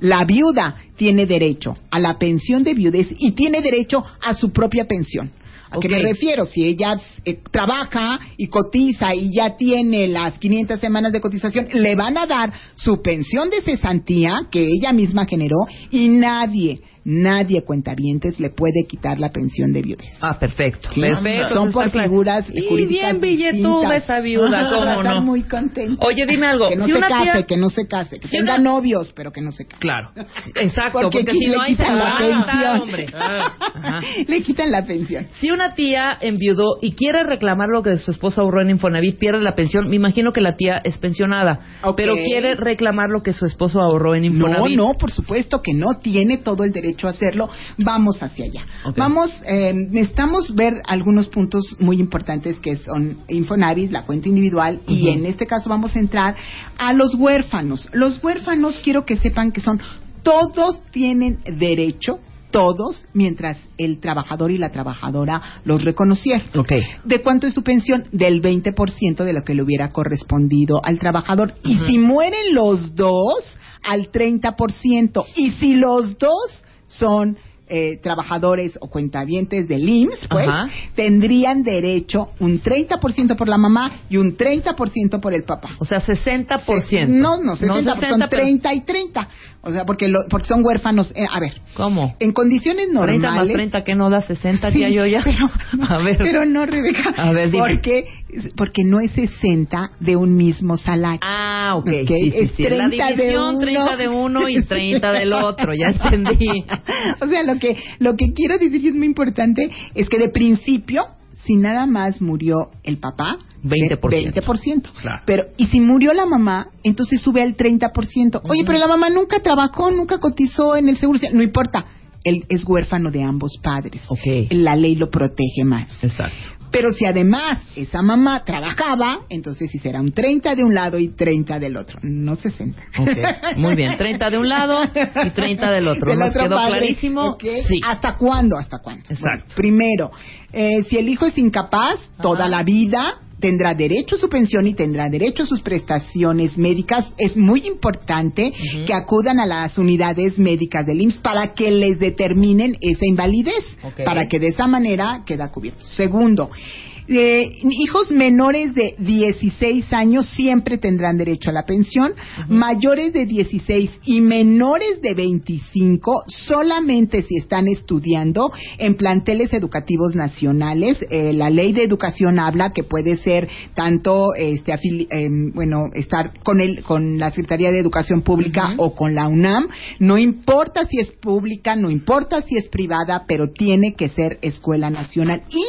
La viuda tiene derecho a la pensión de viudez y tiene derecho a su propia pensión. ¿A qué me refiero? Si ella eh, trabaja y cotiza y ya tiene las 500 semanas de cotización, le van a dar su pensión de cesantía que ella misma generó y nadie, nadie cuentavientes le puede quitar la pensión de viudez. Ah, perfecto. Sí, Perfecto. son por figuras Y jurídicas bien billetuda esa viuda, ¿cómo no? muy contenta. Oye, dime algo. Que no si se una case, tía- que no se case, que Si tenga una- novios, pero que no se case. Claro. Exacto, Porque si le no hay quitan la pensión. hombre. Ah. *laughs* Le quitan la pensión. Si una tía enviudó y quiere reclamar lo que su esposo ahorró en Infonavit, pierde la pensión. Me imagino que la tía es pensionada, pero quiere reclamar lo que su esposo ahorró en No, Infonavit. no, por supuesto que no tiene todo el derecho a hacerlo. Vamos hacia allá. Vamos, eh, necesitamos ver algunos puntos muy importantes que son Infonavit, la cuenta individual, y en este caso vamos a entrar a los huérfanos. Los huérfanos quiero que sepan que son, todos tienen derecho, todos, mientras el trabajador y la trabajadora los reconocieron. ¿De cuánto es su pensión? Del 20% de lo que le hubiera correspondido al trabajador. Y si mueren los dos, al 30%. Y si los dos son eh, trabajadores o cuentavientes del IMSS, pues, Ajá. tendrían derecho un 30% por la mamá y un 30% por el papá. O sea, 60%. No, no, 60, pues, son pero- 30 y 30. O sea, porque, lo, porque son huérfanos. eh, a ver, ¿Cómo? en condiciones 30 más normales... 30 que no da 60, Sí, tía yo ya. Pero, *laughs* a ver. pero no, Rebeca. A ver, dime. porque, porque no es 60 de un mismo salario. Ah, ok. Ok, sí, sí, es sí. La 30 de división, uno. 30 de uno y *laughs* 30 del otro, ya entendí. *laughs* o sea, lo que, lo que quiero decir y es muy importante es que de principio, si nada más murió el papá, 20%. 20%. Claro. Pero, y si murió la mamá, entonces sube al 30%. Oye, pero la mamá nunca trabajó, nunca cotizó en el seguro. No importa. Él es huérfano de ambos padres. Ok. La ley lo protege más. Exacto. Pero si además esa mamá trabajaba, entonces sí será un 30 de un lado y 30 del otro, no 60. Ok, muy bien. 30 de un lado y 30 del otro. Del ¿Nos otro quedó padre, clarísimo? ¿ok? Sí. ¿Hasta cuándo? ¿Hasta cuándo? Exacto. Bueno, primero, eh, si el hijo es incapaz, toda la vida tendrá derecho a su pensión y tendrá derecho a sus prestaciones médicas. Es muy importante que acudan a las unidades médicas del IMSS para que les determinen esa invalidez, para que de esa manera queda cubierto. Segundo, eh, hijos menores de 16 años siempre tendrán derecho a la pensión. Mayores de 16 y menores de 25 solamente si están estudiando en planteles educativos nacionales. Eh, la ley de educación habla que puede ser tanto, este, afili- em, bueno, estar con el, con la Secretaría de Educación Pública o con la UNAM. No importa si es pública, no importa si es privada, pero tiene que ser escuela nacional y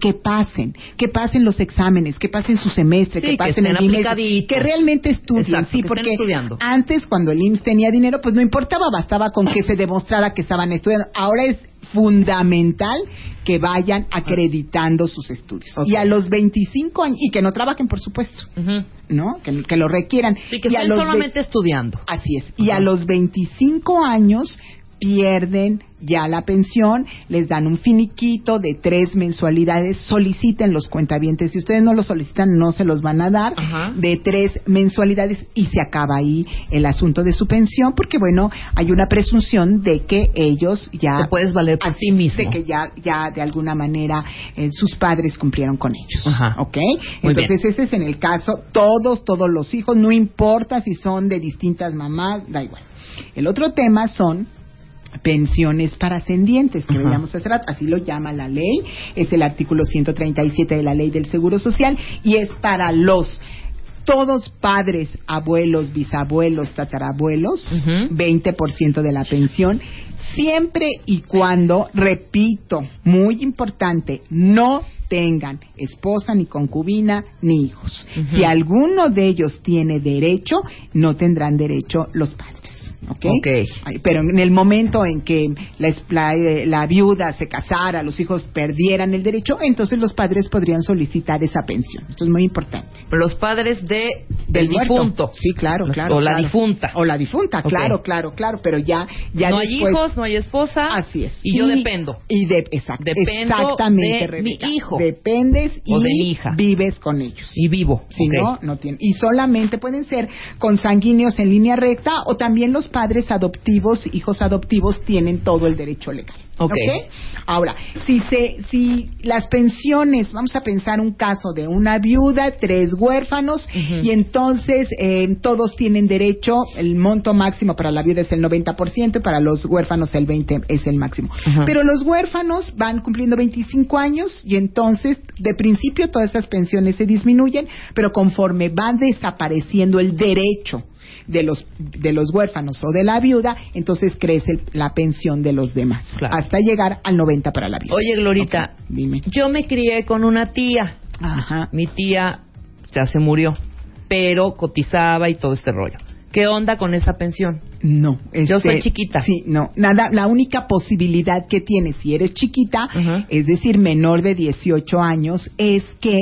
que pasen, que pasen los exámenes, que pasen su semestre, Sí, que pasen el aplicaditos. que realmente estudien, Exacto, sí, que porque estudiando. antes cuando el IMSS tenía dinero, pues no importaba, bastaba con que se demostrara que estaban estudiando. Ahora es fundamental que vayan acreditando sus estudios. Y a los 25 años, y que no trabajen, por supuesto. ¿no? Que, que lo requieran. Sí, que y a estén los solamente estudiando. Así es. Y a los 25 años pierden ya la pensión, les dan un finiquito de tres mensualidades, soliciten los cuentavientes. Si ustedes no lo solicitan, no se los van a dar Ajá. de tres mensualidades y se acaba ahí el asunto de su pensión, porque bueno, hay una presunción de que ellos ya Te puedes valer por ti mismo. de que ya, ya de alguna manera eh, sus padres cumplieron con ellos. Ajá. ¿Ok? Muy Entonces, ese es en el caso, todos, todos los hijos, no importa si son de distintas mamás, da igual. El otro tema son pensiones para ascendientes, que veíamos hace rato, así lo llama la ley, es el artículo 137 de la ley del Seguro Social y es para los todos padres, abuelos, bisabuelos, tatarabuelos, Ujú. 20% de la pensión, siempre y cuando, repito, muy importante, no tengan esposa, ni concubina, ni hijos. Si alguno de ellos tiene derecho, no tendrán derecho los padres. ¿ok? Ok. Ay, Pero en el momento en que la, la, eh, la viuda se casara, los hijos perdieran el derecho, entonces los padres podrían solicitar esa pensión. Esto es muy importante. Los padres de, del difunto. Sí, claro, Los- claro. O la difunta. O la difunta, claro, claro, claro. Pero ya, ya no hay hijos, no hay esposa. Así es. Y, yo dependo. Y de, exact- Dependo exactamente, de Rebeca. mi hijo. Dependes O y vives con ellos. Y vivo. Si no, no tienen. Y solamente pueden ser consanguíneos en línea recta o también los padres adoptivos, hijos adoptivos, tienen todo el derecho legal. Ok. Ahora, si se, si las pensiones, vamos a pensar un caso de una viuda, tres huérfanos, y entonces eh, todos tienen derecho, el monto máximo para la viuda es el 90% y para los huérfanos el 20% es el máximo. Pero los huérfanos van cumpliendo 25 años y entonces, de principio, todas esas pensiones se disminuyen, pero conforme va desapareciendo el derecho de los de los huérfanos o de la viuda, entonces crece la pensión de los demás, Claro. hasta llegar al 90 para la viuda. Oye, Glorita, dime. yo me crié con una tía. Ajá. Mi tía ya se murió, pero cotizaba y todo este rollo. ¿Qué onda con esa pensión? No, Yo este, soy chiquita. Sí, no, nada, la única posibilidad que tienes si eres chiquita, es decir, menor de 18 años, es que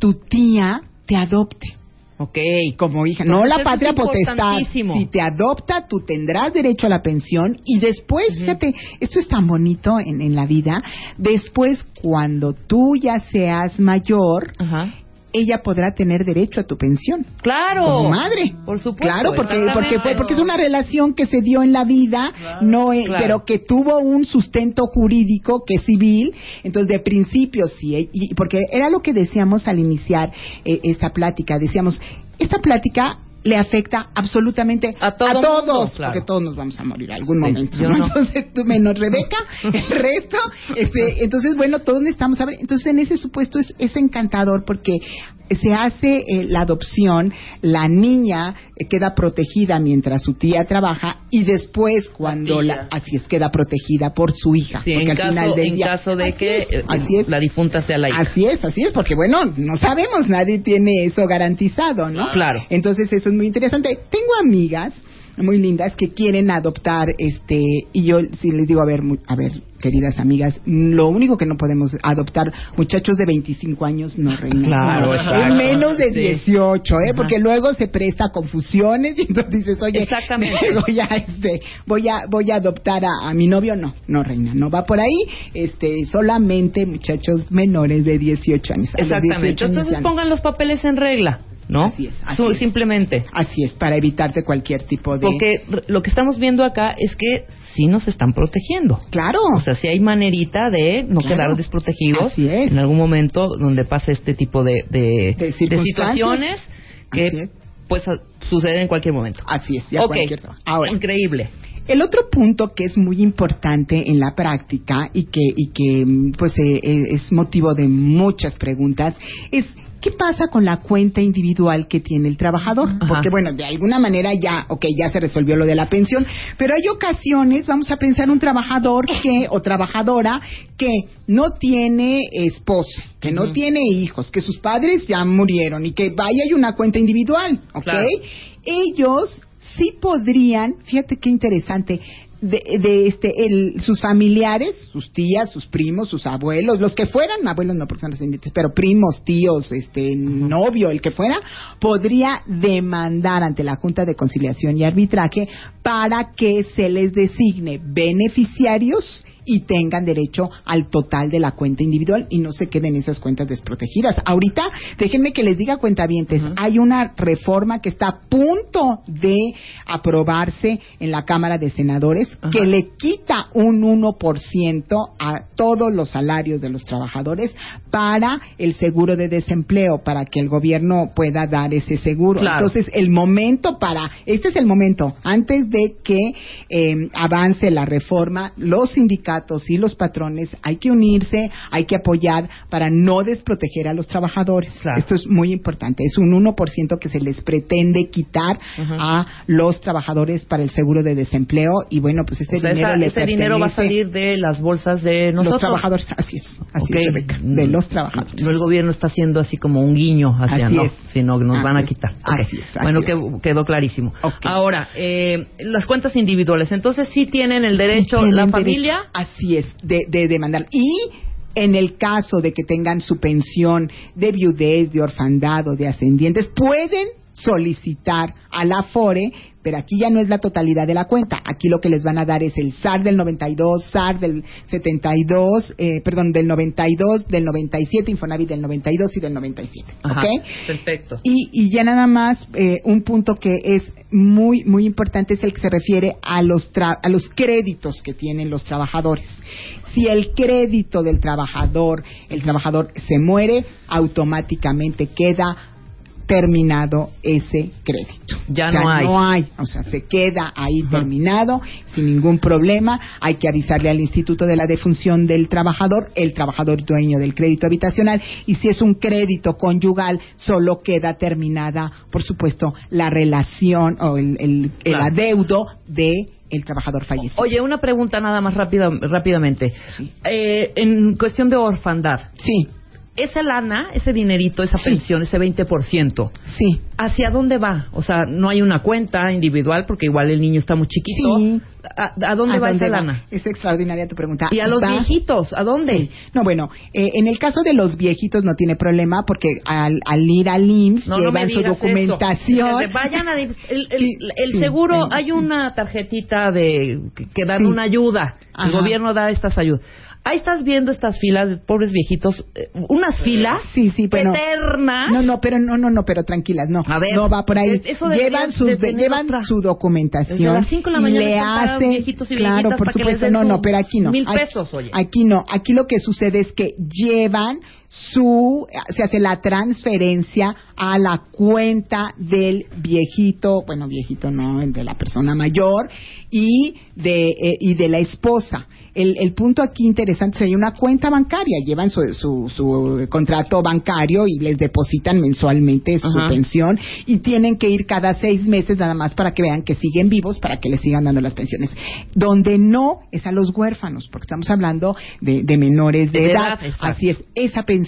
tu tía te adopte. Ok. como hija, no la patria es potestad. Si te adopta, tú tendrás derecho a la pensión y después, fíjate, esto es tan bonito en, en la vida, después cuando tú ya seas mayor, Ajá. Ella podrá tener derecho a tu pensión. Claro. Como madre. Por supuesto. Claro, porque porque fue porque es una relación que se dio en la vida, no eh, claro. pero que tuvo un sustento jurídico que es civil. Entonces, de principio sí, eh, y porque era lo que decíamos al iniciar eh, esta plática, decíamos, esta plática le afecta absolutamente A todo todos, mundo, claro. porque todos nos vamos a morir algún Sí, momento. yo ¿no? no. Entonces, tú menos Rebeca, *laughs* el resto, este, entonces, bueno, todos necesitamos saber. Entonces, en ese supuesto es, es encantador porque se hace eh, la adopción, la niña eh, queda protegida mientras su tía trabaja y después cuando la, así es queda protegida por su hija, Sí, porque en al final caso, del en día- caso de que es, eh, así es. la difunta sea la hija. Así es, así es, porque bueno, no sabemos, nadie tiene eso garantizado, ¿no? Claro. Entonces eso es muy interesante. Tengo amigas muy lindas que quieren adoptar, este, y yo sí les digo, a ver, a ver, queridas amigas, lo único que no podemos adoptar muchachos de 25 años, no reina. Claro, es menos de Sí. 18, ¿eh? Ajá. Porque luego se presta a confusiones *laughs* y entonces dices, oye, Exactamente. voy a, este, voy a, voy a adoptar a, a mi novio, no, no reina, no va por ahí, este, solamente muchachos menores de 18 años. Exactamente. 18 años Entonces pongan los papeles en regla, ¿no? Así es, así es. Simplemente. Así es, para evitarte cualquier tipo de... Porque lo que estamos viendo acá es que sí nos están protegiendo. Claro. O sea, si hay manerita de no Claro. quedar desprotegidos Así es. en algún momento donde pase este tipo de, de, situaciones que pues suceden en cualquier momento. Así es, ya Ok. cualquier... Ahora, Increíble. El otro punto que es muy importante en la práctica y que, y que mm, pues eh, eh, es motivo de muchas preguntas es ¿qué pasa con la cuenta individual que tiene el trabajador? Ajá. Porque bueno, de alguna manera ya, ok, ya se resolvió lo de la pensión, pero hay ocasiones, vamos a pensar un trabajador que o trabajadora que no tiene esposo, que no tiene hijos, que sus padres ya murieron y que vaya hay una cuenta individual, ¿ok? Claro. ellos sí podrían, fíjate qué interesante, de, de este, el, sus familiares, sus tías, sus primos, sus abuelos, los que fueran, abuelos no porque son descendientes, pero primos, tíos, este, novio, el que fuera, podría demandar ante la Junta de Conciliación y Arbitraje para que se les designe beneficiarios y tengan derecho al total de la cuenta individual y no se queden esas cuentas desprotegidas. Ahorita, déjenme que les diga cuentavientes, hay una reforma que está a punto de aprobarse en la Cámara de Senadores que le quita un 1% a todos los salarios de los trabajadores para el seguro de desempleo, para que el gobierno pueda dar ese seguro. Claro. Entonces, el momento para, este es el momento, antes de que eh, avance la reforma, los sindicatos y los patrones hay que unirse, hay que apoyar para no desproteger a los trabajadores. Claro. Esto es muy importante, es un 1% que se les pretende quitar a los trabajadores para el seguro de desempleo y bueno, pues este O sea, dinero esa- le ese dinero va a salir de las bolsas de nosotros. los trabajadores, así es, así Ok. es, Rebeca, de los trabajadores. No el gobierno está haciendo así como un guiño hacia Así no, es. sino que nos van a quitar. Ok. Así es, así bueno, es. quedó clarísimo. Ahora, eh, las cuentas individuales, entonces sí tienen el derecho Tienen la derecho, familia. Así es, de, de demandar. Y en el caso de que tengan su pensión de viudez, de orfandad o de ascendientes, pueden solicitar a la FORE, pero aquí ya no es la totalidad de la cuenta. Aquí lo que les van a dar es el SAR del 92, SAR del 72, eh, perdón, del 92, del 97, Infonavit del 92 y del 97. Ajá, ¿Ok? Perfecto. Y, y ya nada más, eh, un punto que es muy, muy importante es el que se refiere a los, tra- a los créditos que tienen los trabajadores. Si el crédito del trabajador, el trabajador se muere, automáticamente queda terminado ese crédito. Ya O sea, no hay. No hay, o sea, se queda ahí terminado sin ningún problema. Hay que avisarle al Instituto de la Defunción del Trabajador, el trabajador dueño del crédito habitacional. Y si es un crédito conyugal, solo queda terminada, por supuesto, la relación o el, el, el Claro. adeudo de el trabajador fallecido. Oye, una pregunta nada más rápida, rápidamente. Sí. Eh, en cuestión de orfandad, Sí, esa lana, ese dinerito, esa Sí. pensión, ese 20%, sí. ¿hacia dónde va? O sea, no hay una cuenta individual porque igual el niño está muy chiquito. Sí. ¿A, a dónde ¿A va dónde esa va? lana? Es extraordinaria tu pregunta. Y a los Va- viejitos, ¿a dónde? No, bueno, eh, en el caso de los viejitos no tiene problema porque al, al ir al IMSS No, no me llevan su documentación. eso. Vayan a... El, el- Sí, el sí, seguro, sí. hay una tarjetita de que, que dan Sí. una ayuda. El gobierno da estas ayudas. Ahí estás viendo estas filas de pobres viejitos, eh, unas filas Sí, sí, bueno. eternas. No, no, pero no, no, no, pero tranquilas, no. A ver, no va por ahí. es- eso llevan sus, de llevan otra. su documentación. Desde las cinco de la y mañana le están parados hacen, viejitos y claro, por para que les supuesto, den no, no, pero aquí no. mil pesos, oye. Aquí no, aquí lo que sucede es que llevan su, se hace la transferencia a la cuenta del viejito, bueno, viejito no, el de la persona mayor y de, eh, y de la esposa. El, el punto aquí interesante es que hay una cuenta bancaria, llevan su, su, su contrato bancario y les depositan mensualmente su Ajá. pensión y tienen que ir cada seis meses nada más para que vean que siguen vivos, para que les sigan dando las pensiones. Donde no es a los huérfanos, porque estamos hablando de, de menores de, De edad. edad. Así es, esa pensión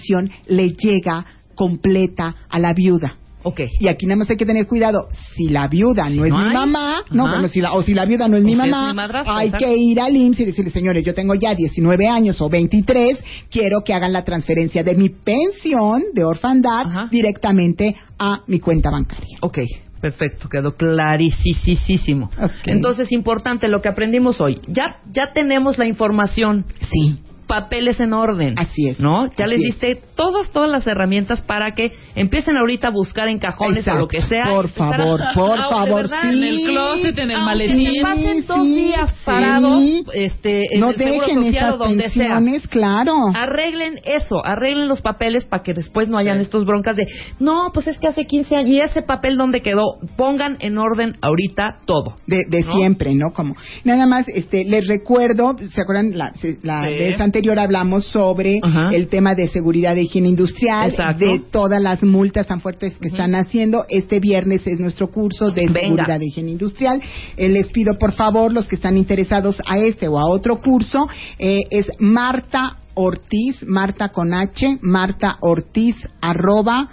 le llega completa a la viuda. Ok. Y aquí nada más hay que tener cuidado. Si la viuda no es no mi hay. mamá, no, bueno, si la, o si la viuda no es O mi es mamá, mi madrastra, hay que ir al IMSS y decirle, señores, yo tengo ya 19 años o 23, quiero que hagan la transferencia de mi pensión de orfandad Ajá. directamente a mi cuenta bancaria. Ok, perfecto, quedó clarísimo. Entonces, importante lo que aprendimos hoy. Ya, ya tenemos la información, Sí. Papeles en orden. Así es, ¿No? Ya les es. diste todas, todas las herramientas para que empiecen ahorita a buscar en cajones Exacto. o lo que sea. Por a- favor, por Ah, de favor, sí. En el closet, en el Aunque maletín. se pasen dos Sí, días sí. parados este, en no el dejen Social esas donde sea. pensiones, claro. Arreglen eso, arreglen los papeles para que después no hayan estos broncas de, no, pues es que hace 15 años y ese papel dónde quedó. Pongan en orden ahorita todo. de, de ¿no? siempre, ¿no? Como nada más, este, les recuerdo, ¿se acuerdan? La, vez anterior hablamos sobre Ajá. el tema de seguridad de higiene industrial, Exacto. de todas las multas tan fuertes que están haciendo. Este viernes es nuestro curso de Venga. seguridad de higiene industrial. Eh, les pido por favor los que están interesados a este o a otro curso eh, es Marta Ortiz, Marta con H, Marta Ortiz arroba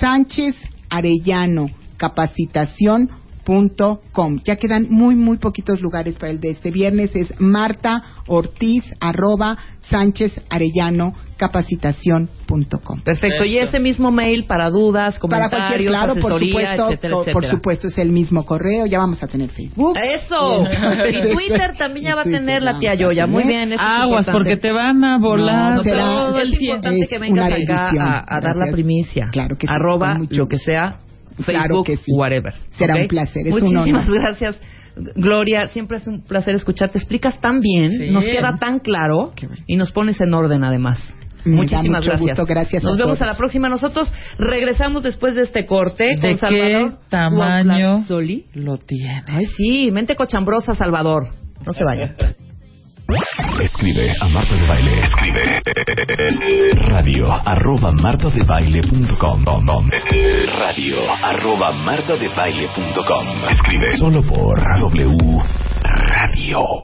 Sánchez Arellano capacitación punto com. Ya quedan muy muy poquitos lugares para el de este viernes es Marta Ortiz arroba Sánchez Arellano capacitación punto com. Perfecto. Y ese mismo mail para dudas, Para comentarios, cualquier claro, por supuesto, etcétera, por, por etcétera. supuesto es el mismo correo. Ya vamos a tener Facebook. Eso. y *laughs* Twitter también ya va a tener la tía Yoya. Muy bien. Aguas, importante. porque te van a volar No, será- todo el es importante Es que vengas acá a, a dar la primicia. Claro que sí, Arroba lo que gusto. Sea, Claro Facebook, que sí. whatever. Será un placer, es un Muchísimas honor. *laughs* gracias. Gloria, siempre es un placer escucharte. Explicas tan bien, Sí. nos queda tan claro y nos pones en orden además. Me Muchísimas mucho gracias. gusto, gracias Nos a vemos todos. a la próxima. Nosotros regresamos después de este corte ¿De con qué Salvador tamaño lo tiene? Ay, sí, mente cochambrosa, Salvador. No se vaya. *laughs* Escribe a Marta de Baile. Escribe radio arroba martadebaile.com radio arroba martadebaile.com Escribe solo por W Radio.